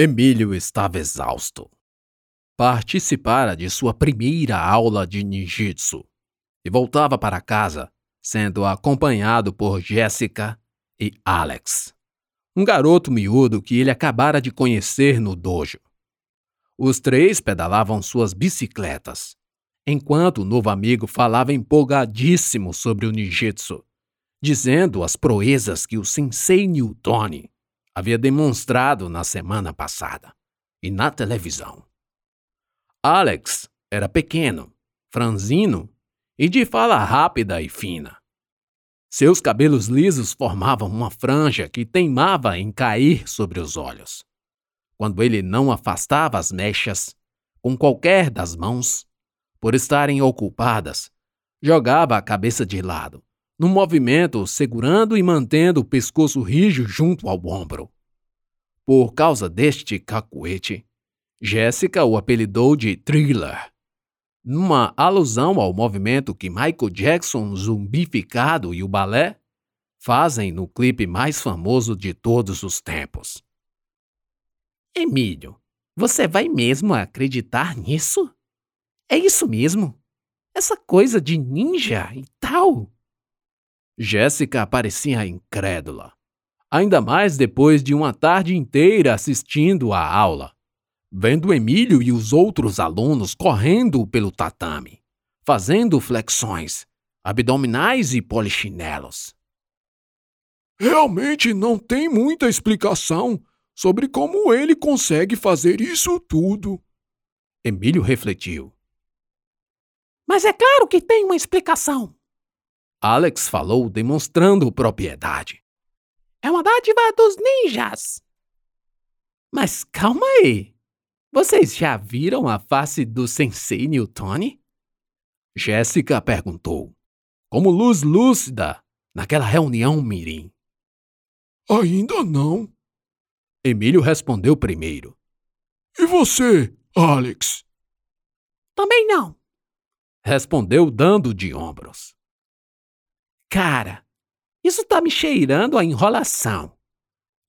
Emílio estava exausto. Participara de sua primeira aula de ninjitsu e voltava para casa, sendo acompanhado por Jéssica e Alex, um garoto miúdo que ele acabara de conhecer no dojo. Os três pedalavam suas bicicletas, enquanto o novo amigo falava empolgadíssimo sobre o ninjitsu, dizendo as proezas que o sensei Newtoni havia demonstrado na semana passada e na televisão. Alex era pequeno, franzino e de fala rápida e fina. Seus cabelos lisos formavam uma franja que teimava em cair sobre os olhos. Quando ele não afastava as mechas com qualquer das mãos, por estarem ocupadas, jogava a cabeça de lado, num movimento segurando e mantendo o pescoço rijo junto ao ombro. Por causa deste cacuete, Jéssica o apelidou de Thriller, numa alusão ao movimento que Michael Jackson zumbificado e o balé fazem no clipe mais famoso de todos os tempos. Emílio, você vai mesmo acreditar nisso? É isso mesmo? Essa coisa de ninja e tal? Jéssica parecia incrédula, ainda mais depois de uma tarde inteira assistindo à aula vendo Emílio e os outros alunos correndo pelo tatame, fazendo flexões, abdominais e polichinelos. Realmente não tem muita explicação sobre como ele consegue fazer isso tudo. Emílio refletiu. Mas é claro que tem uma explicação. Alex falou, demonstrando propriedade. É uma dádiva dos ninjas. Mas calma aí. Vocês já viram a face do Sensei Newtoni? Jéssica perguntou, como luz lúcida naquela reunião mirim. Ainda não. Emílio respondeu primeiro. E você, Alex? Também não. Respondeu dando de ombros. Cara, isso tá me cheirando a enrolação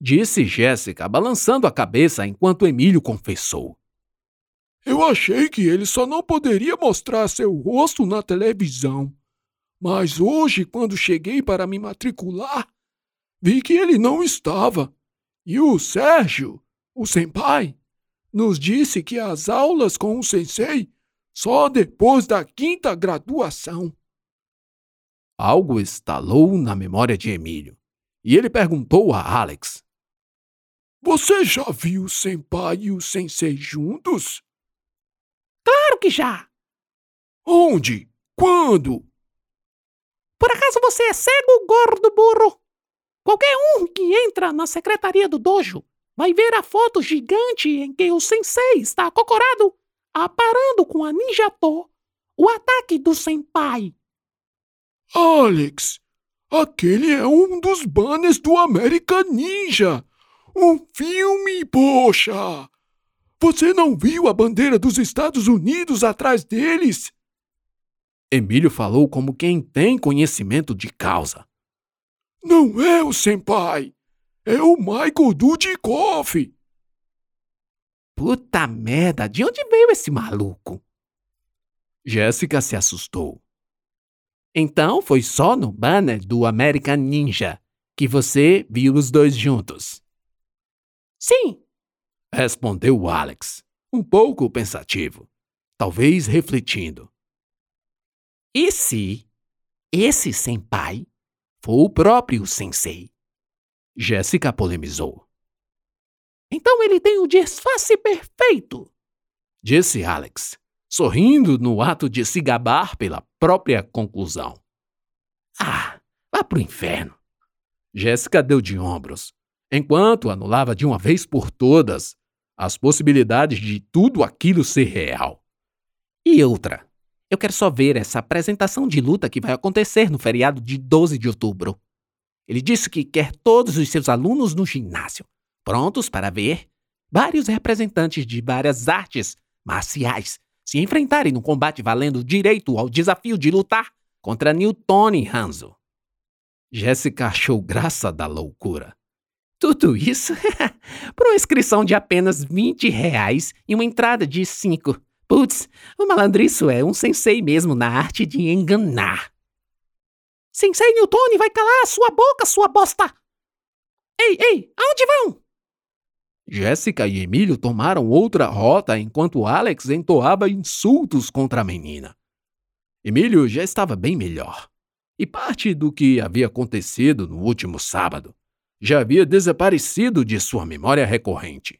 disse Jéssica, balançando a cabeça enquanto Emílio confessou. Eu achei que ele só não poderia mostrar seu rosto na televisão. Mas hoje, quando cheguei para me matricular, vi que ele não estava. E o Sérgio, o senpai, nos disse que as aulas com o sensei só depois da quinta graduação. Algo estalou na memória de Emílio, e ele perguntou a Alex: você já viu o senpai e o sensei juntos? Claro que já! Onde? Quando? Por acaso você é cego, gordo burro? Qualquer um que entra na secretaria do dojo vai ver a foto gigante em que o sensei está acocorado, aparando com a ninja To o ataque do senpai. Alex, aquele é um dos banners do American Ninja. Um filme, poxa! Você não viu a bandeira dos Estados Unidos atrás deles? Emílio falou como quem tem conhecimento de causa. Não é o senpai. É o Michael Dudikoff. Puta merda, de onde veio esse maluco? Jéssica se assustou. Então foi só no banner do American Ninja que você viu os dois juntos. Sim, respondeu Alex, um pouco pensativo, talvez refletindo. E se esse senpai for o próprio sensei? Jéssica polemizou. Então ele tem o disfarce perfeito, disse Alex, sorrindo no ato de se gabar pela própria conclusão. Ah, vá pro inferno. Jéssica deu de ombros, enquanto anulava de uma vez por todas as possibilidades de tudo aquilo ser real. E outra, eu quero só ver essa apresentação de luta que vai acontecer no feriado de 12 de outubro. Ele disse que quer todos os seus alunos no ginásio, prontos para ver vários representantes de várias artes marciais se enfrentarem no combate valendo direito ao desafio de lutar contra Newton e Hanzo. Jéssica achou graça da loucura Tudo isso por uma inscrição de apenas 20 reais e uma entrada de 5. Putz, o malandriço é um sensei mesmo na arte de enganar. Sensei Newton vai calar sua boca, sua bosta! Ei, ei, aonde vão? Jéssica e Emílio tomaram outra rota enquanto Alex entoava insultos contra a menina. Emílio já estava bem melhor, e parte do que havia acontecido no último sábado já havia desaparecido de sua memória recorrente.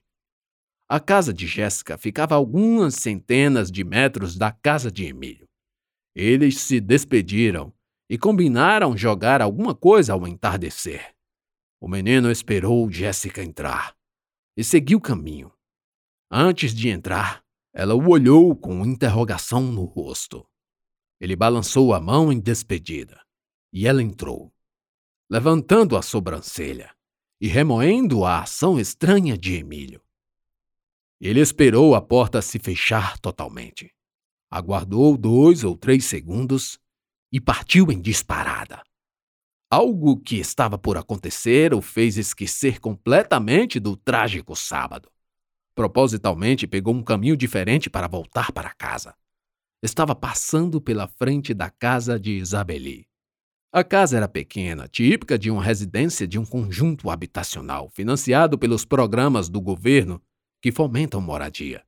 A casa de Jéssica ficava a algumas centenas de metros da casa de Emílio. Eles se despediram e combinaram jogar alguma coisa ao entardecer. O menino esperou Jéssica entrar e seguiu o caminho. Antes de entrar, ela o olhou com interrogação no rosto. Ele balançou a mão em despedida e ela entrou, levantando a sobrancelha e remoendo a ação estranha de Emílio. Ele esperou a porta se fechar totalmente. Aguardou dois ou três segundos e partiu em disparada. Algo que estava por acontecer o fez esquecer completamente do trágico sábado. Propositalmente pegou um caminho diferente para voltar para casa. Estava passando pela frente da casa de Isabeli. A casa era pequena, típica de uma residência de um conjunto habitacional financiado pelos programas do governo que fomentam moradia.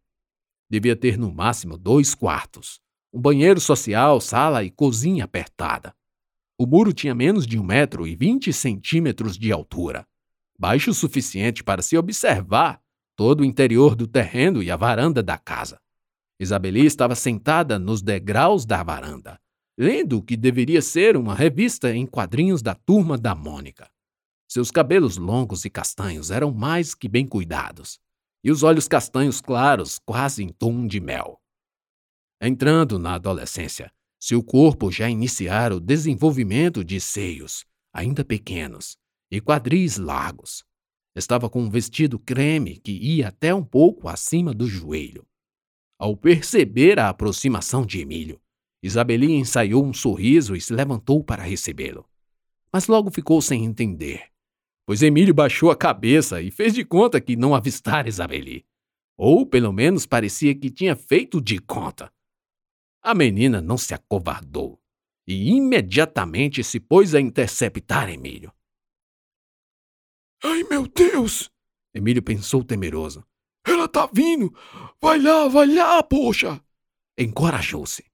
Devia ter no máximo dois quartos, um banheiro social, sala e cozinha apertada. O muro tinha menos de um metro e vinte centímetros de altura, baixo o suficiente para se observar todo o interior do terreno e a varanda da casa. Isabeli estava sentada nos degraus da varanda, lendo o que deveria ser uma revista em quadrinhos da turma da Mônica. Seus cabelos longos e castanhos eram mais que bem cuidados, e os olhos castanhos claros, quase em tom de mel. Entrando na adolescência, seu corpo já iniciara o desenvolvimento de seios, ainda pequenos, e quadris largos. Estava com um vestido creme que ia até um pouco acima do joelho. Ao perceber a aproximação de Emílio, Isabeli ensaiou um sorriso e se levantou para recebê-lo. Mas logo ficou sem entender, pois Emílio baixou a cabeça e fez de conta que não avistara Isabeli. Ou, pelo menos, parecia que tinha feito de conta. A menina não se acovardou e imediatamente se pôs a interceptar Emílio. Ai, meu Deus! Emílio pensou temeroso. Ela tá vindo! Vai lá, vai lá, poxa! Encorajou-se.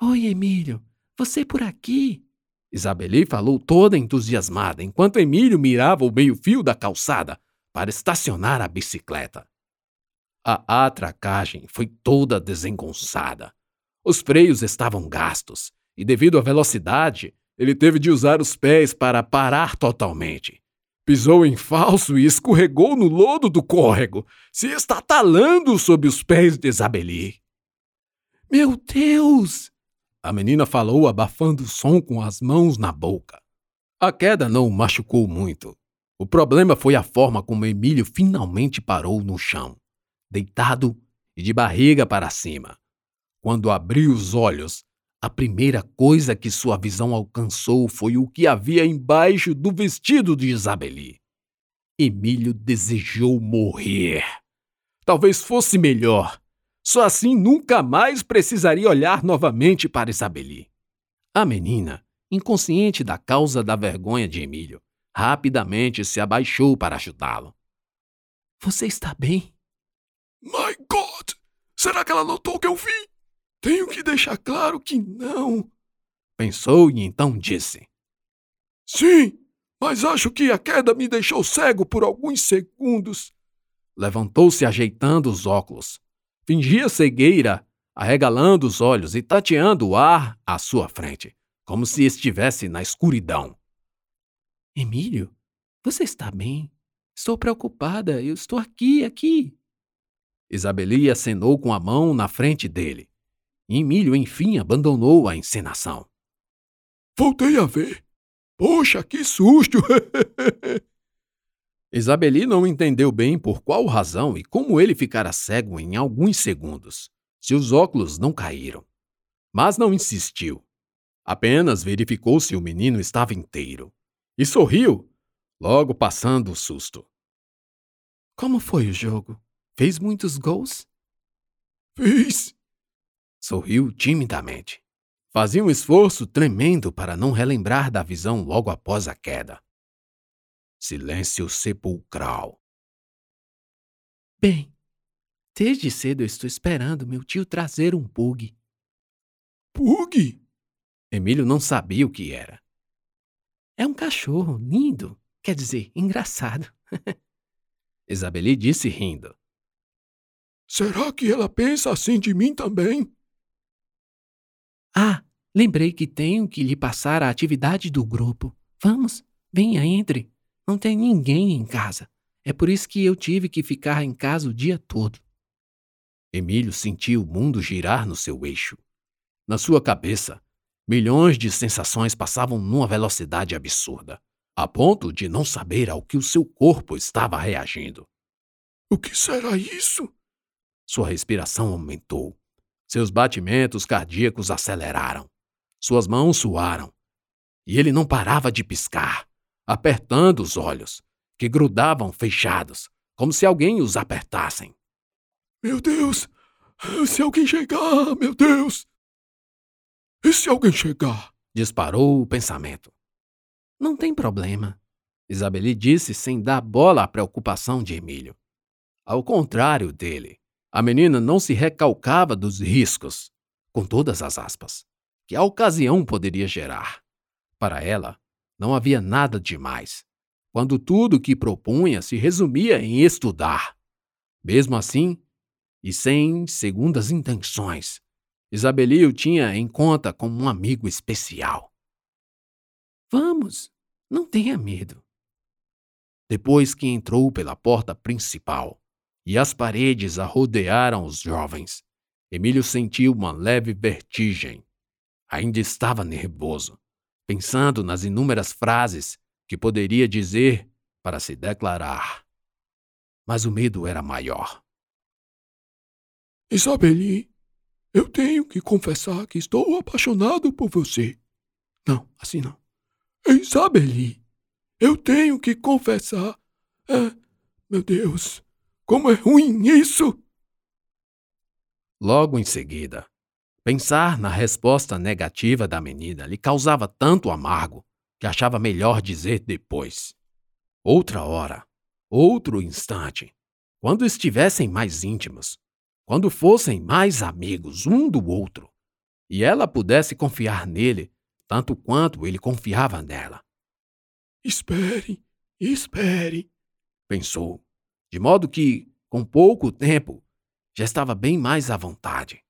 Oi, Emílio, você por aqui? Isabeli falou toda entusiasmada enquanto Emílio mirava o meio-fio da calçada para estacionar a bicicleta. A atracagem foi toda desengonçada. Os freios estavam gastos e, devido à velocidade, ele teve de usar os pés para parar totalmente. Pisou em falso e escorregou no lodo do córrego, se estatalando sob os pés de Isabeli. Meu Deus! A menina falou, abafando o som com as mãos na boca. A queda não o machucou muito. O problema foi a forma como Emílio finalmente parou no chão, deitado e de barriga para cima. Quando abriu os olhos, a primeira coisa que sua visão alcançou foi o que havia embaixo do vestido de Isabeli. Emílio desejou morrer. Talvez fosse melhor. Só assim nunca mais precisaria olhar novamente para Isabeli. A menina, inconsciente da causa da vergonha de Emílio, rapidamente se abaixou para ajudá-lo. Você está bem? My God! Será que ela notou o que eu vi? Tenho que deixar claro que não. Pensou e então disse: Sim, mas acho que a queda me deixou cego por alguns segundos. Levantou-se ajeitando os óculos. Fingia cegueira, arregalando os olhos e tateando o ar à sua frente, como se estivesse na escuridão. Emílio, você está bem? Estou preocupada. Eu estou aqui, aqui. Isabeli acenou com a mão na frente dele. Emílio, enfim, abandonou a encenação. Voltei a ver. Poxa, que susto! Isabeli não entendeu bem por qual razão e como ele ficara cego em alguns segundos, se os óculos não caíram. Mas não insistiu. Apenas verificou se o menino estava inteiro. E sorriu, logo passando o susto. Como foi o jogo? Fez muitos gols? Fiz. Sorriu timidamente. Fazia um esforço tremendo para não relembrar da visão logo após a queda. Silêncio sepulcral. Bem, desde cedo eu estou esperando meu tio trazer um pug. Pug? Emílio não sabia o que era. É um cachorro lindo, quer dizer, engraçado. Isabeli disse rindo. Será que ela pensa assim de mim também? Ah, lembrei que tenho que lhe passar a atividade do grupo. Vamos, venha, entre. Não tem ninguém em casa. É por isso que eu tive que ficar em casa o dia todo. Emílio sentiu o mundo girar no seu eixo. Na sua cabeça, milhões de sensações passavam numa velocidade absurda, a ponto de não saber ao que o seu corpo estava reagindo. O que será isso? Sua respiração aumentou. Seus batimentos cardíacos aceleraram. Suas mãos suaram. E ele não parava de piscar, apertando os olhos, que grudavam fechados, como se alguém os apertassem. Meu Deus! Se alguém chegar, meu Deus! E se alguém chegar? Disparou o pensamento. Não tem problema, Isabeli disse sem dar bola à preocupação de Emílio. Ao contrário dele, a menina não se recalcava dos riscos, com todas as aspas, que a ocasião poderia gerar. Para ela, não havia nada demais, quando tudo o que propunha se resumia em estudar. Mesmo assim, e sem segundas intenções, Isabeli o tinha em conta como um amigo especial. Vamos, não tenha medo. Depois que entrou pela porta principal e as paredes a rodearam os jovens, Emílio sentiu uma leve vertigem. Ainda estava nervoso, pensando nas inúmeras frases que poderia dizer para se declarar. Mas o medo era maior. Isabeli, eu tenho que confessar que estou apaixonado por você. Não, assim não. Isabeli, eu tenho que confessar. É, meu Deus, como é ruim isso! Logo em seguida, pensar na resposta negativa da menina lhe causava tanto amargo que achava melhor dizer depois. Outra hora, outro instante, quando estivessem mais íntimos, quando fossem mais amigos um do outro, e ela pudesse confiar nele tanto quanto ele confiava nela. Espere, espere, pensou, de modo que, com pouco tempo, já estava bem mais à vontade.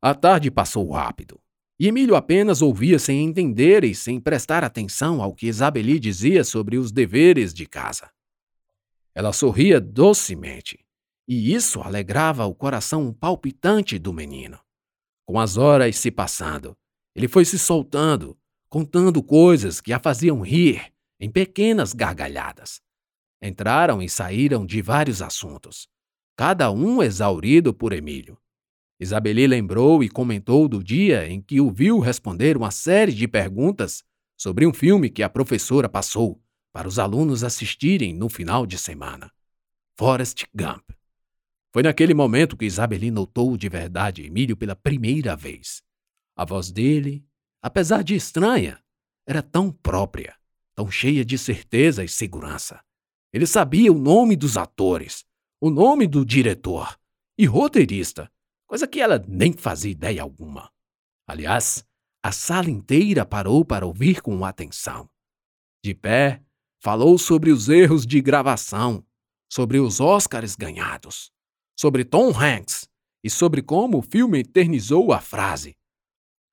A tarde passou rápido, e Emílio apenas ouvia sem entender e sem prestar atenção ao que Isabeli dizia sobre os deveres de casa. Ela sorria docemente e isso alegrava o coração palpitante do menino. Com as horas se passando, ele foi se soltando, contando coisas que a faziam rir em pequenas gargalhadas. Entraram e saíram de vários assuntos, cada um exaurido por Emílio. Isabeli lembrou e comentou do dia em que o viu responder uma série de perguntas sobre um filme que a professora passou para os alunos assistirem no final de semana. Forrest Gump. Foi naquele momento que Isabeli notou de verdade Emílio pela primeira vez. A voz dele, apesar de estranha, era tão própria, tão cheia de certeza e segurança. Ele sabia o nome dos atores, o nome do diretor e roteirista, coisa que ela nem fazia ideia alguma. Aliás, a sala inteira parou para ouvir com atenção. De pé, falou sobre os erros de gravação, sobre os Oscars ganhados, sobre Tom Hanks e sobre como o filme eternizou a frase: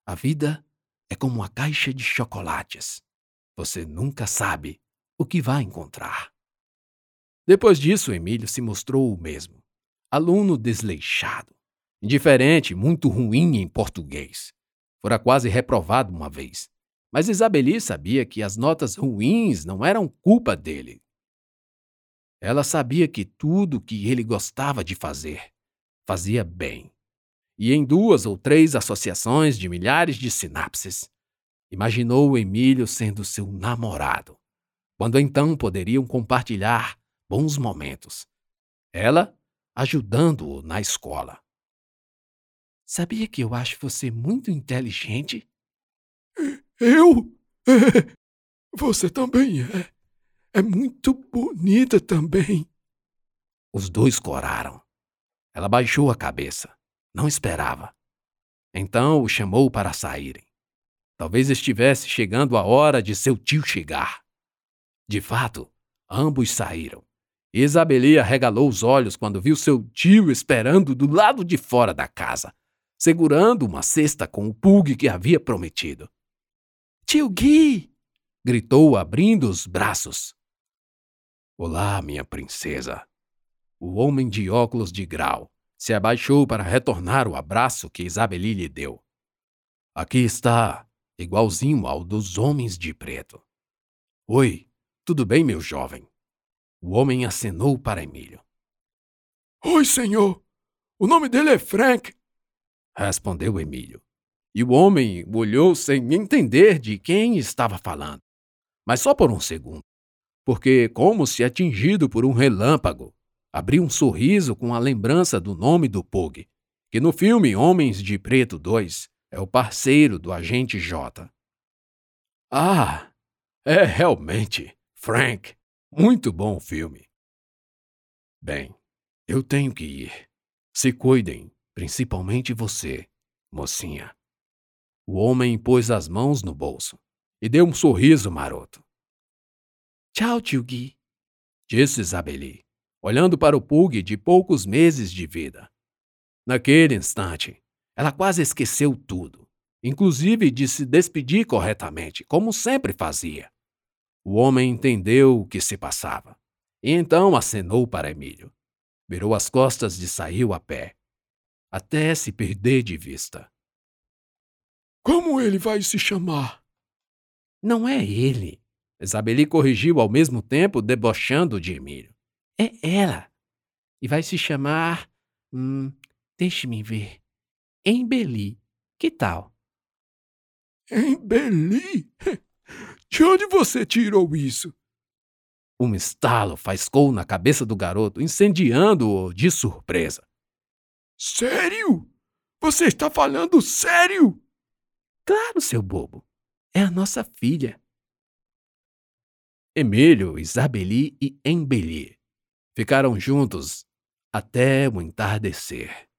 A vida é como uma caixa de chocolates. Você nunca sabe o que vai encontrar. Depois disso, Emílio se mostrou o mesmo. Aluno desleixado, indiferente, muito ruim em português. Fora quase reprovado uma vez. Mas Isabeli sabia que as notas ruins não eram culpa dele. Ela sabia que tudo que ele gostava de fazer fazia bem. E em duas ou três associações de milhares de sinapses, imaginou Emílio sendo seu namorado, quando então poderiam compartilhar bons momentos. Ela ajudando-o na escola. Sabia que eu acho você muito inteligente? Eu? É, você também é. É muito bonita também. Os dois coraram. Ela baixou a cabeça. Não esperava. Então o chamou para saírem. Talvez estivesse chegando a hora de seu tio chegar. De fato, ambos saíram. Isabelia regalou os olhos quando viu seu tio esperando do lado de fora da casa, segurando uma cesta com o pug que havia prometido. Tio Gui! gritou, abrindo os braços. Olá, minha princesa. O homem de óculos de grau se abaixou para retornar o abraço que Isabeli lhe deu. Aqui está, igualzinho ao dos homens de preto. Oi, tudo bem, meu jovem? O homem acenou para Emílio. Oi, senhor. O nome dele é Frank. Respondeu Emílio. E o homem olhou sem entender de quem estava falando. Mas só por um segundo. Porque, como se atingido por um relâmpago, abriu um sorriso com a lembrança do nome do Pug, que no filme Homens de Preto 2 é o parceiro do agente J. Ah, é realmente, Frank, muito bom filme. Bem, eu tenho que ir. Se cuidem, principalmente você, mocinha. O homem pôs as mãos no bolso e deu um sorriso maroto. Tchau, tio Gui, disse Isabeli, olhando para o Pug de poucos meses de vida. Naquele instante, ela quase esqueceu tudo, inclusive de se despedir corretamente, como sempre fazia. O homem entendeu o que se passava. E então acenou para Emílio. Virou as costas e saiu a pé, até se perder de vista. Como ele vai se chamar? Não é ele. Isabeli corrigiu ao mesmo tempo, debochando de Emílio. É ela. E vai se chamar. Hum, deixe-me ver. Embeli. Que tal? Embeli? De onde você tirou isso? Um estalo faiscou na cabeça do garoto, incendiando-o de surpresa. Sério? Você está falando sério? Claro, seu bobo. É a nossa filha. Emílio, Isabeli e Embeli ficaram juntos até o entardecer.